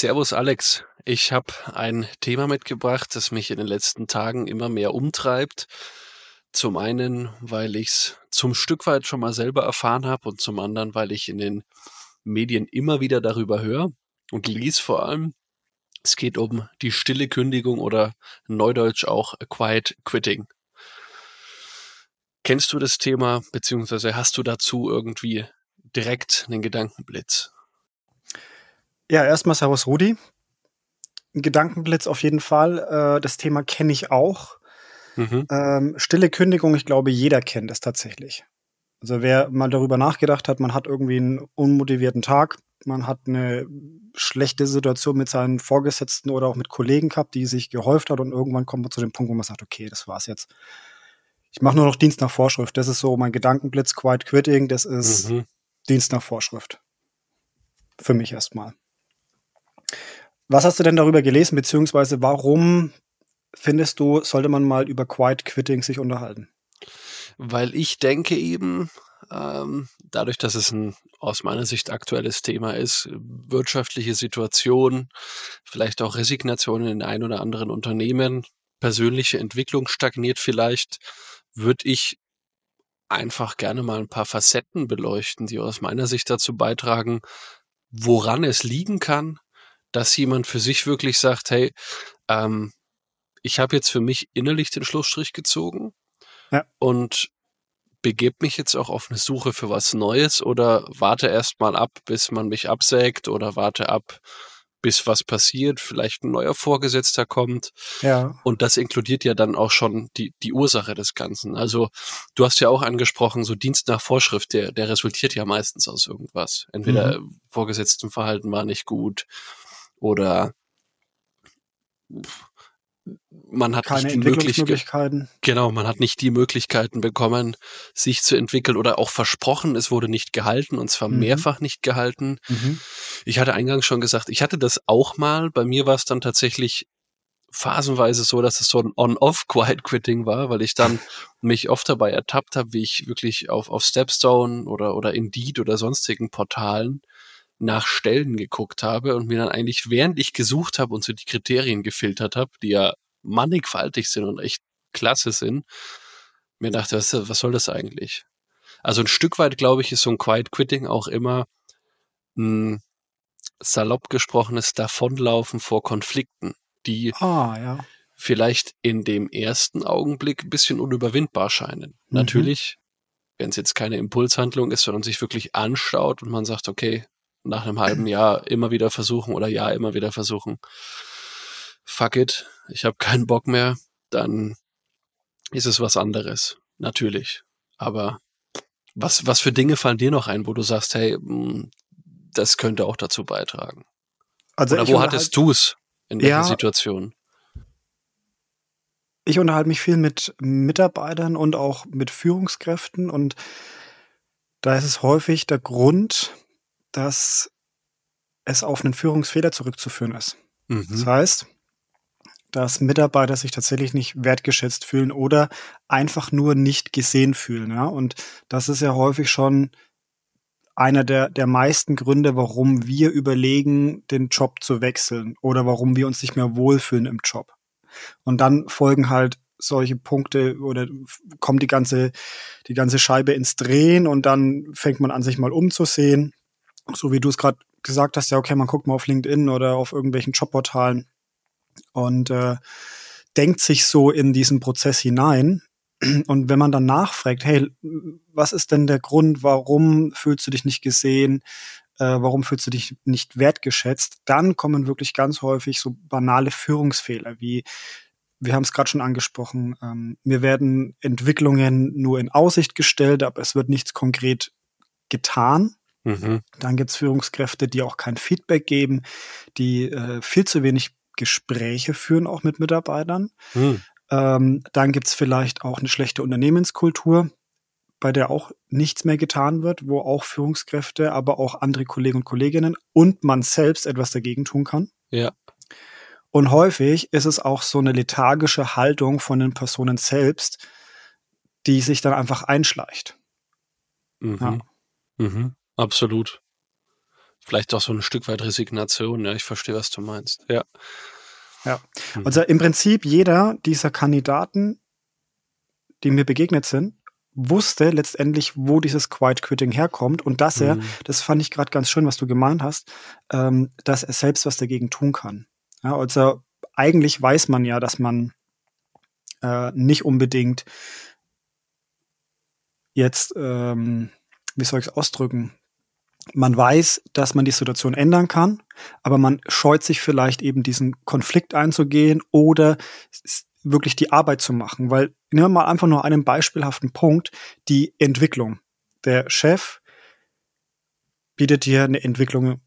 Servus Alex. Ich habe ein Thema mitgebracht, das mich in den letzten Tagen immer mehr umtreibt. Zum einen, weil ich es zum Stück weit schon mal selber erfahren habe und zum anderen, weil ich in den Medien immer wieder darüber höre und lese vor allem. Es geht um die stille Kündigung oder neudeutsch auch Quiet Quitting. Kennst du das Thema, beziehungsweise hast du dazu irgendwie direkt einen Gedankenblitz? Ja, erstmal Servus Rudi. Ein Gedankenblitz auf jeden Fall. Äh, das Thema kenne ich auch. Mhm. Ähm, stille Kündigung, ich glaube, jeder kennt es tatsächlich. Also wer mal darüber nachgedacht hat, man hat irgendwie einen unmotivierten Tag, man hat eine schlechte Situation mit seinen Vorgesetzten oder auch mit Kollegen gehabt, die sich gehäuft hat und irgendwann kommt man zu dem Punkt, wo man sagt, okay, das war's jetzt. Ich mache nur noch Dienst nach Vorschrift. Das ist so mein Gedankenblitz, Quiet Quitting, das ist mhm. Dienst nach Vorschrift. Für mich erstmal. Was hast du denn darüber gelesen, beziehungsweise warum findest du, sollte man mal über Quiet Quitting sich unterhalten? Weil ich denke eben, ähm, dadurch, dass es ein aus meiner Sicht aktuelles Thema ist, wirtschaftliche Situation, vielleicht auch Resignation in ein oder anderen Unternehmen, persönliche Entwicklung stagniert vielleicht, würde ich einfach gerne mal ein paar Facetten beleuchten, die aus meiner Sicht dazu beitragen, woran es liegen kann, dass jemand für sich wirklich sagt, hey, ähm, ich habe jetzt für mich innerlich den Schlussstrich gezogen ja. und begebe mich jetzt auch auf eine Suche für was Neues oder warte erst mal ab, bis man mich absägt oder warte ab, bis was passiert, vielleicht ein neuer Vorgesetzter kommt. Ja. Und das inkludiert ja dann auch schon die, die Ursache des Ganzen. Also du hast ja auch angesprochen, so Dienst nach Vorschrift, der, der resultiert ja meistens aus irgendwas. Entweder mhm. Vorgesetztenverhalten war nicht gut oder man hat Keine nicht die Möglichkeiten. Genau, man hat nicht die Möglichkeiten bekommen, sich zu entwickeln oder auch versprochen, es wurde nicht gehalten und zwar mhm. mehrfach nicht gehalten. Mhm. Ich hatte eingangs schon gesagt, ich hatte das auch mal. Bei mir war es dann tatsächlich phasenweise so, dass es so ein On-Off-Quiet-Quitting war, weil ich dann mich oft dabei ertappt habe, wie ich wirklich auf, auf Stepstone oder, oder Indeed oder sonstigen Portalen nach Stellen geguckt habe und mir dann eigentlich, während ich gesucht habe und so die Kriterien gefiltert habe, die ja mannigfaltig sind und echt klasse sind, mir dachte, was, was soll das eigentlich? Also ein Stück weit, glaube ich, ist so ein Quiet Quitting auch immer ein salopp gesprochenes Davonlaufen vor Konflikten, die ah, ja. vielleicht in dem ersten Augenblick ein bisschen unüberwindbar scheinen. Mhm. Natürlich, wenn es jetzt keine Impulshandlung ist, sondern sich wirklich anschaut und man sagt, okay, nach einem halben Jahr immer wieder versuchen oder Jahr immer wieder versuchen, fuck it, ich habe keinen Bock mehr, dann ist es was anderes. Natürlich. Aber was, was für Dinge fallen dir noch ein, wo du sagst, hey, hm, das könnte auch dazu beitragen? Also Oder wo hattest du es in ja, Situation? Ich unterhalte mich viel mit Mitarbeitern und auch mit Führungskräften und da ist es häufig der Grund, dass es auf einen Führungsfehler zurückzuführen ist. Mhm. Das heißt, dass Mitarbeiter sich tatsächlich nicht wertgeschätzt fühlen oder einfach nur nicht gesehen fühlen. Ja? Und das ist ja häufig schon einer der, der meisten Gründe, warum wir überlegen, den Job zu wechseln oder warum wir uns nicht mehr wohlfühlen im Job. Und dann folgen halt solche Punkte oder kommt die ganze, die ganze Scheibe ins Drehen und dann fängt man an, sich mal umzusehen so wie du es gerade gesagt hast, ja, okay, man guckt mal auf LinkedIn oder auf irgendwelchen Jobportalen und äh, denkt sich so in diesen Prozess hinein. Und wenn man dann nachfragt, hey, was ist denn der Grund, warum fühlst du dich nicht gesehen, äh, warum fühlst du dich nicht wertgeschätzt, dann kommen wirklich ganz häufig so banale Führungsfehler wie wir haben es gerade schon angesprochen, ähm, mir werden Entwicklungen nur in Aussicht gestellt, aber es wird nichts konkret getan. Mhm. Dann gibt es Führungskräfte, die auch kein Feedback geben, die äh, viel zu wenig Gespräche führen, auch mit Mitarbeitern. Mhm. Ähm, dann gibt es vielleicht auch eine schlechte Unternehmenskultur, bei der auch nichts mehr getan wird, wo auch Führungskräfte, aber auch andere Kollegen und Kolleginnen und man selbst etwas dagegen tun kann. Ja. Und häufig ist es auch so eine lethargische Haltung von den Personen selbst, die sich dann einfach einschleicht. Mhm. Ja. Mhm. Absolut. Vielleicht auch so ein Stück weit Resignation. Ja, ich verstehe, was du meinst. Ja. Ja. Mhm. Also im Prinzip jeder dieser Kandidaten, die mir begegnet sind, wusste letztendlich, wo dieses Quiet Quitting herkommt und dass er, mhm. das fand ich gerade ganz schön, was du gemeint hast, ähm, dass er selbst was dagegen tun kann. Ja, also eigentlich weiß man ja, dass man äh, nicht unbedingt jetzt, ähm, wie soll ich es ausdrücken, man weiß, dass man die Situation ändern kann, aber man scheut sich vielleicht eben diesen Konflikt einzugehen oder wirklich die Arbeit zu machen. Weil, nehmen wir mal einfach nur einen beispielhaften Punkt, die Entwicklung. Der Chef bietet dir eine Entwicklung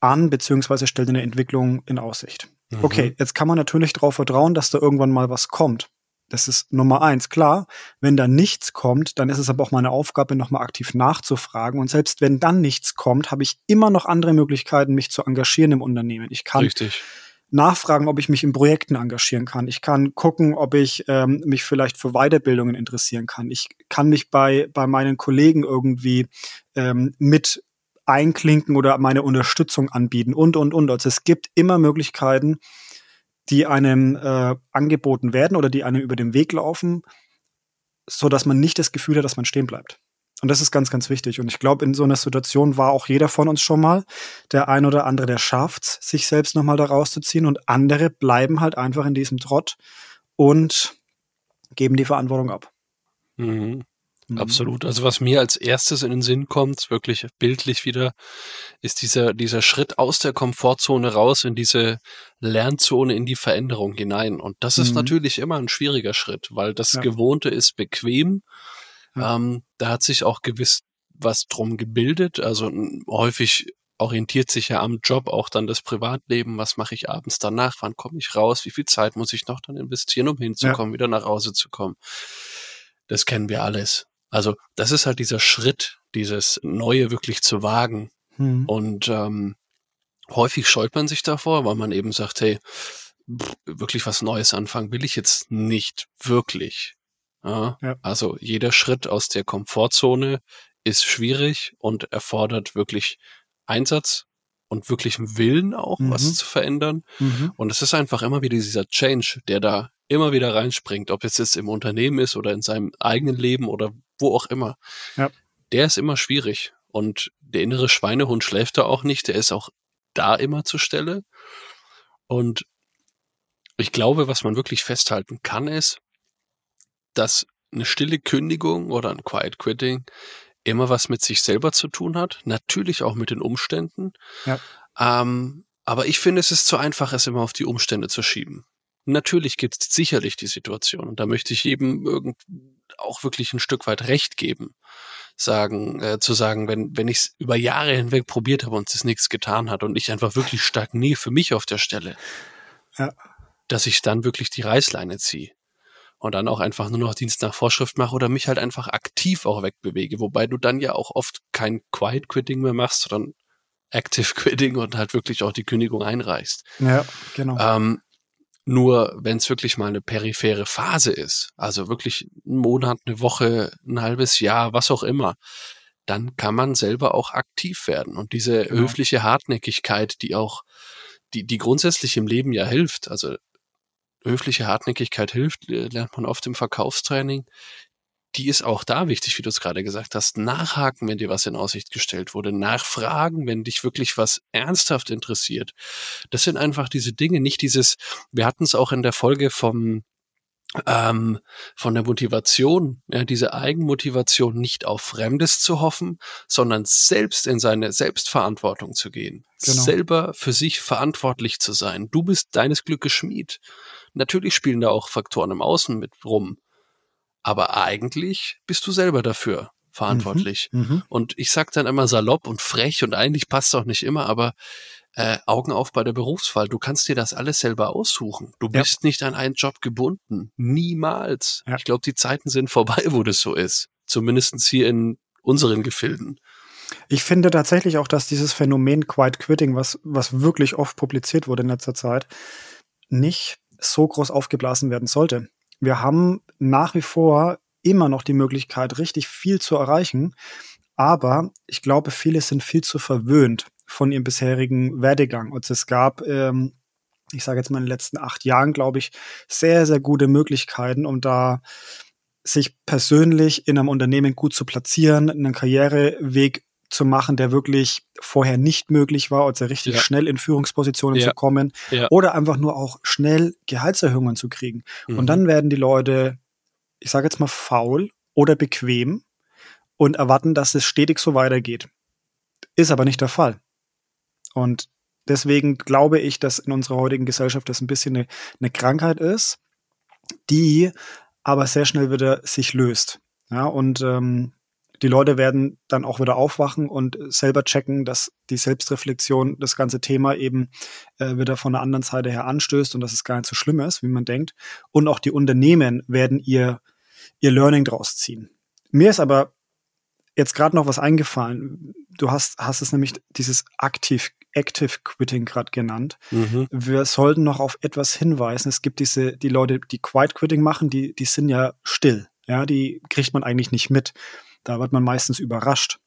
an, beziehungsweise stellt eine Entwicklung in Aussicht. Mhm. Okay, jetzt kann man natürlich darauf vertrauen, dass da irgendwann mal was kommt. Das ist Nummer eins. Klar, wenn da nichts kommt, dann ist es aber auch meine Aufgabe, nochmal aktiv nachzufragen. Und selbst wenn dann nichts kommt, habe ich immer noch andere Möglichkeiten, mich zu engagieren im Unternehmen. Ich kann Richtig. nachfragen, ob ich mich in Projekten engagieren kann. Ich kann gucken, ob ich ähm, mich vielleicht für Weiterbildungen interessieren kann. Ich kann mich bei, bei meinen Kollegen irgendwie ähm, mit einklinken oder meine Unterstützung anbieten und, und, und. Also es gibt immer Möglichkeiten, die einem äh, angeboten werden oder die einem über den Weg laufen, so dass man nicht das Gefühl hat, dass man stehen bleibt. Und das ist ganz, ganz wichtig. Und ich glaube, in so einer Situation war auch jeder von uns schon mal. Der ein oder andere, der schafft sich selbst nochmal da rauszuziehen und andere bleiben halt einfach in diesem Trott und geben die Verantwortung ab. Mhm. Absolut. Also was mir als erstes in den Sinn kommt, wirklich bildlich wieder, ist dieser, dieser Schritt aus der Komfortzone raus in diese Lernzone, in die Veränderung hinein. Und das ist mhm. natürlich immer ein schwieriger Schritt, weil das ja. Gewohnte ist bequem. Ja. Ähm, da hat sich auch gewiss was drum gebildet. Also häufig orientiert sich ja am Job auch dann das Privatleben. Was mache ich abends danach? Wann komme ich raus? Wie viel Zeit muss ich noch dann investieren, um hinzukommen, ja. wieder nach Hause zu kommen? Das kennen wir alles. Also das ist halt dieser Schritt, dieses Neue wirklich zu wagen. Mhm. Und ähm, häufig scheut man sich davor, weil man eben sagt, hey, wirklich was Neues anfangen will ich jetzt nicht wirklich. Ja? ja. Also jeder Schritt aus der Komfortzone ist schwierig und erfordert wirklich Einsatz und wirklichem Willen auch, mhm. was zu verändern. Mhm. Und es ist einfach immer wieder dieser Change, der da immer wieder reinspringt, ob es jetzt im Unternehmen ist oder in seinem eigenen Leben oder wo auch immer. Ja. Der ist immer schwierig. Und der innere Schweinehund schläft da auch nicht. Der ist auch da immer zur Stelle. Und ich glaube, was man wirklich festhalten kann, ist, dass eine stille Kündigung oder ein Quiet Quitting immer was mit sich selber zu tun hat. Natürlich auch mit den Umständen. Ja. Ähm, aber ich finde, es ist zu einfach, es immer auf die Umstände zu schieben. Natürlich gibt es sicherlich die Situation und da möchte ich jedem irgend auch wirklich ein Stück weit recht geben, sagen äh, zu sagen, wenn wenn ich es über Jahre hinweg probiert habe und es nichts getan hat und ich einfach wirklich stagniere für mich auf der Stelle, ja. dass ich dann wirklich die Reißleine ziehe und dann auch einfach nur noch Dienst nach Vorschrift mache oder mich halt einfach aktiv auch wegbewege, wobei du dann ja auch oft kein Quiet Quitting mehr machst, sondern Active Quitting und halt wirklich auch die Kündigung einreichst. Ja, genau. Ähm, nur wenn es wirklich mal eine periphere Phase ist, also wirklich ein Monat, eine Woche, ein halbes Jahr, was auch immer, dann kann man selber auch aktiv werden. Und diese genau. höfliche Hartnäckigkeit, die auch, die, die grundsätzlich im Leben ja hilft, also höfliche Hartnäckigkeit hilft, lernt man oft im Verkaufstraining, die ist auch da wichtig, wie du es gerade gesagt hast. Nachhaken, wenn dir was in Aussicht gestellt wurde. Nachfragen, wenn dich wirklich was ernsthaft interessiert. Das sind einfach diese Dinge, nicht dieses, wir hatten es auch in der Folge vom, ähm, von der Motivation, ja, diese Eigenmotivation nicht auf Fremdes zu hoffen, sondern selbst in seine Selbstverantwortung zu gehen. Genau. Selber für sich verantwortlich zu sein. Du bist deines Glückes Schmied. Natürlich spielen da auch Faktoren im Außen mit rum aber eigentlich bist du selber dafür verantwortlich. Mhm, mhm, und ich sag dann immer salopp und frech und eigentlich passt auch nicht immer, aber äh, Augen auf bei der Berufswahl. Du kannst dir das alles selber aussuchen. Du ja. bist nicht an einen Job gebunden. Niemals. Ja. Ich glaube, die Zeiten sind vorbei, wo das so ist. Zumindestens hier in unseren Gefilden. Ich finde tatsächlich auch, dass dieses Phänomen Quiet Quitting, was, was wirklich oft publiziert wurde in letzter Zeit, nicht so groß aufgeblasen werden sollte. Wir haben nach wie vor immer noch die Möglichkeit, richtig viel zu erreichen. Aber ich glaube, viele sind viel zu verwöhnt von ihrem bisherigen Werdegang. Und es gab, ähm, ich sage jetzt mal in den letzten acht Jahren, glaube ich, sehr, sehr gute Möglichkeiten, um da sich persönlich in einem Unternehmen gut zu platzieren, einen Karriereweg zu machen, der wirklich vorher nicht möglich war, also richtig ja. schnell in Führungspositionen ja. zu kommen ja. oder einfach nur auch schnell Gehaltserhöhungen zu kriegen. Mhm. Und dann werden die Leute, ich sage jetzt mal faul oder bequem und erwarten, dass es stetig so weitergeht. Ist aber nicht der Fall. Und deswegen glaube ich, dass in unserer heutigen Gesellschaft das ein bisschen eine, eine Krankheit ist, die aber sehr schnell wieder sich löst. Ja, und ähm, die Leute werden dann auch wieder aufwachen und selber checken, dass die Selbstreflexion das ganze Thema eben äh, wieder von der anderen Seite her anstößt und dass es gar nicht so schlimm ist, wie man denkt. Und auch die Unternehmen werden ihr, ihr Learning draus ziehen. Mir ist aber jetzt gerade noch was eingefallen. Du hast, hast es nämlich dieses aktiv Active Quitting gerade genannt. Mhm. Wir sollten noch auf etwas hinweisen. Es gibt diese, die Leute, die Quiet Quitting machen, die, die sind ja still. Ja, die kriegt man eigentlich nicht mit. Da wird man meistens überrascht.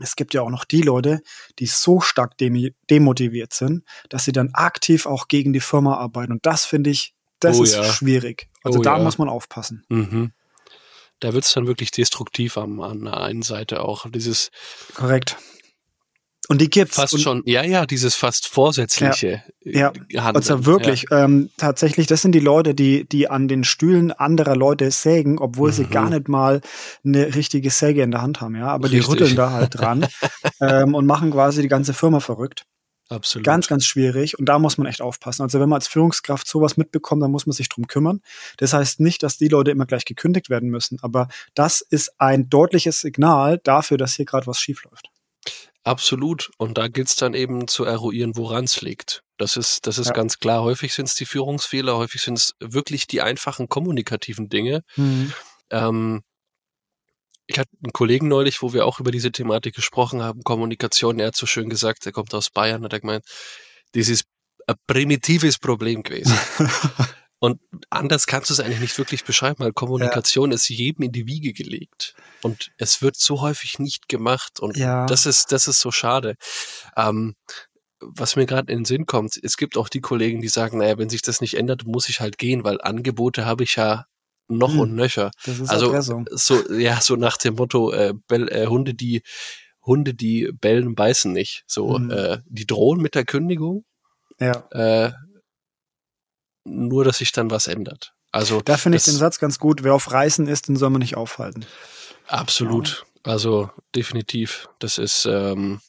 Es gibt ja auch noch die Leute, die so stark demotiviert sind, dass sie dann aktiv auch gegen die Firma arbeiten. Und das finde ich, das oh, ist ja. schwierig. Also oh, da ja. muss man aufpassen. Mhm. Da wird es dann wirklich destruktiv am, an der einen Seite auch. Dieses. Korrekt. Und die gibt's. Fast und, schon, ja, ja, dieses fast vorsätzliche ja, ja. Handeln. Also wirklich, ja. ähm, tatsächlich, das sind die Leute, die, die an den Stühlen anderer Leute sägen, obwohl mhm. sie gar nicht mal eine richtige Säge in der Hand haben, ja. Aber Richtig. die rütteln da halt dran ähm, und machen quasi die ganze Firma verrückt. Absolut. Ganz, ganz schwierig. Und da muss man echt aufpassen. Also wenn man als Führungskraft sowas mitbekommt, dann muss man sich drum kümmern. Das heißt nicht, dass die Leute immer gleich gekündigt werden müssen. Aber das ist ein deutliches Signal dafür, dass hier gerade was schief läuft. Absolut. Und da gilt es dann eben zu eruieren, woran es liegt. Das ist, das ist ja. ganz klar. Häufig sind es die Führungsfehler, häufig sind es wirklich die einfachen kommunikativen Dinge. Mhm. Ähm, ich hatte einen Kollegen neulich, wo wir auch über diese Thematik gesprochen haben, Kommunikation. Er hat so schön gesagt, er kommt aus Bayern, hat er gemeint, das ist ein primitives Problem gewesen. Und anders kannst du es eigentlich nicht wirklich beschreiben, weil Kommunikation ja. ist jedem in die Wiege gelegt. Und es wird so häufig nicht gemacht. Und ja. das ist, das ist so schade. Ähm, was mir gerade in den Sinn kommt, es gibt auch die Kollegen, die sagen, naja, wenn sich das nicht ändert, muss ich halt gehen, weil Angebote habe ich ja noch hm, und nöcher. Das ist also Erpressung. so, ja, so nach dem Motto, äh, Bell, äh, Hunde, die Hunde, die bellen, beißen nicht. So, hm. äh, die drohen mit der Kündigung. Ja. Äh, nur, dass sich dann was ändert. Also da finde ich den Satz ganz gut. Wer auf Reisen ist, den soll man nicht aufhalten. Absolut. Ja. Also definitiv. Das ist, ähm,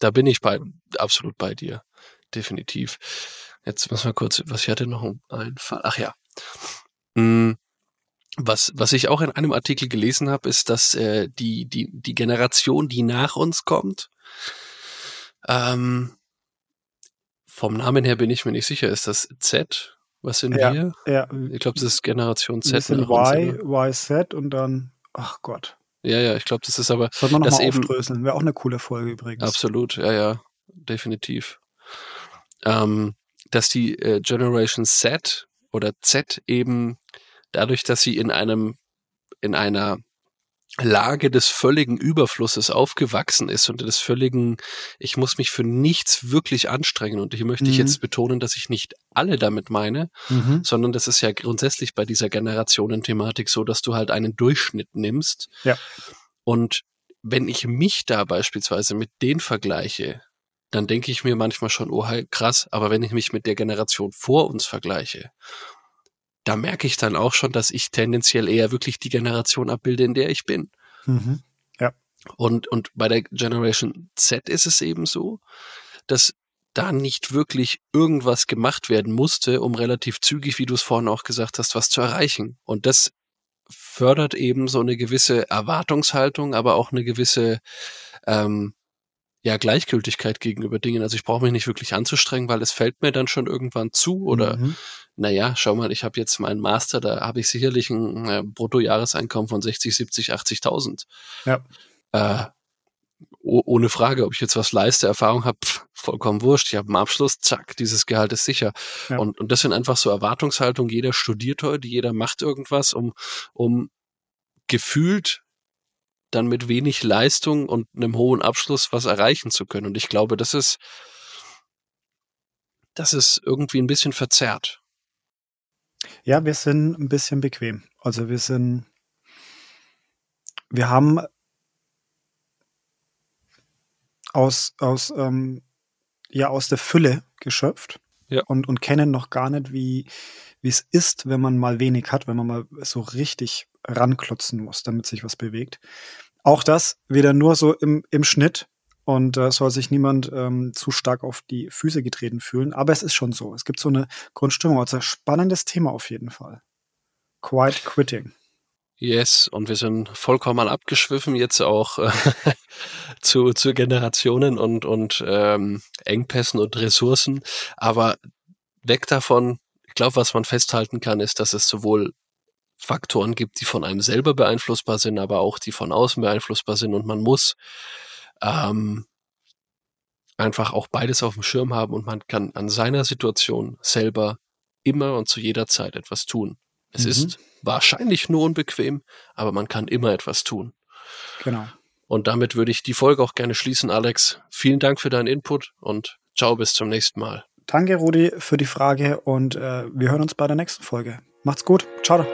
da bin ich bei, absolut bei dir. Definitiv. Jetzt muss mal kurz, was ich hatte noch einen Fall. Ach ja. Hm. Was, was ich auch in einem Artikel gelesen habe, ist, dass äh, die, die, die Generation, die nach uns kommt, ähm, vom Namen her bin ich mir nicht sicher. Ist das Z? Was sind ja, wir? Ja. Ich glaube, das ist Generation Z. Das sind Y, YZ und dann, ach Gott. Ja, ja, ich glaube, das ist aber. Sollte man nochmal aufdröseln. Wäre auch eine coole Folge übrigens. Absolut, ja, ja, definitiv. Ähm, dass die äh, Generation Z oder Z eben dadurch, dass sie in einem, in einer Lage des völligen Überflusses aufgewachsen ist und des völligen, ich muss mich für nichts wirklich anstrengen. Und hier möchte mhm. ich jetzt betonen, dass ich nicht alle damit meine, mhm. sondern das ist ja grundsätzlich bei dieser Generationenthematik so, dass du halt einen Durchschnitt nimmst. Ja. Und wenn ich mich da beispielsweise mit denen vergleiche, dann denke ich mir manchmal schon, oh krass, aber wenn ich mich mit der Generation vor uns vergleiche da merke ich dann auch schon, dass ich tendenziell eher wirklich die Generation abbilde, in der ich bin. Mhm. Ja. Und, und bei der Generation Z ist es eben so, dass da nicht wirklich irgendwas gemacht werden musste, um relativ zügig, wie du es vorhin auch gesagt hast, was zu erreichen. Und das fördert eben so eine gewisse Erwartungshaltung, aber auch eine gewisse ähm, ja, Gleichgültigkeit gegenüber Dingen. Also ich brauche mich nicht wirklich anzustrengen, weil es fällt mir dann schon irgendwann zu. Oder mhm. naja, schau mal, ich habe jetzt meinen Master, da habe ich sicherlich ein äh, Bruttojahreseinkommen von 60, 70, 80.000. Ja. Äh, ohne Frage, ob ich jetzt was leiste, Erfahrung habe, vollkommen wurscht. Ich habe einen Abschluss, zack, dieses Gehalt ist sicher. Ja. Und, und das sind einfach so Erwartungshaltungen. Jeder studiert heute, jeder macht irgendwas, um, um gefühlt dann mit wenig Leistung und einem hohen Abschluss was erreichen zu können. Und ich glaube, das ist, das ist irgendwie ein bisschen verzerrt. Ja, wir sind ein bisschen bequem. Also wir sind, wir haben aus, aus, ähm, ja, aus der Fülle geschöpft ja. und, und kennen noch gar nicht, wie, wie es ist, wenn man mal wenig hat, wenn man mal so richtig ranklotzen muss, damit sich was bewegt. Auch das wieder nur so im, im Schnitt und da äh, soll sich niemand ähm, zu stark auf die Füße getreten fühlen. Aber es ist schon so. Es gibt so eine Grundstimmung. Also ein spannendes Thema auf jeden Fall. Quiet Quitting. Yes, und wir sind vollkommen abgeschwiffen jetzt auch äh, zu, zu Generationen und, und ähm, Engpässen und Ressourcen. Aber weg davon, ich glaube, was man festhalten kann, ist, dass es sowohl Faktoren gibt, die von einem selber beeinflussbar sind, aber auch die von außen beeinflussbar sind. Und man muss ähm, einfach auch beides auf dem Schirm haben und man kann an seiner Situation selber immer und zu jeder Zeit etwas tun. Es mhm. ist wahrscheinlich nur unbequem, aber man kann immer etwas tun. Genau. Und damit würde ich die Folge auch gerne schließen, Alex. Vielen Dank für deinen Input und ciao, bis zum nächsten Mal. Danke, Rudi, für die Frage und äh, wir hören uns bei der nächsten Folge. Macht's gut. Ciao.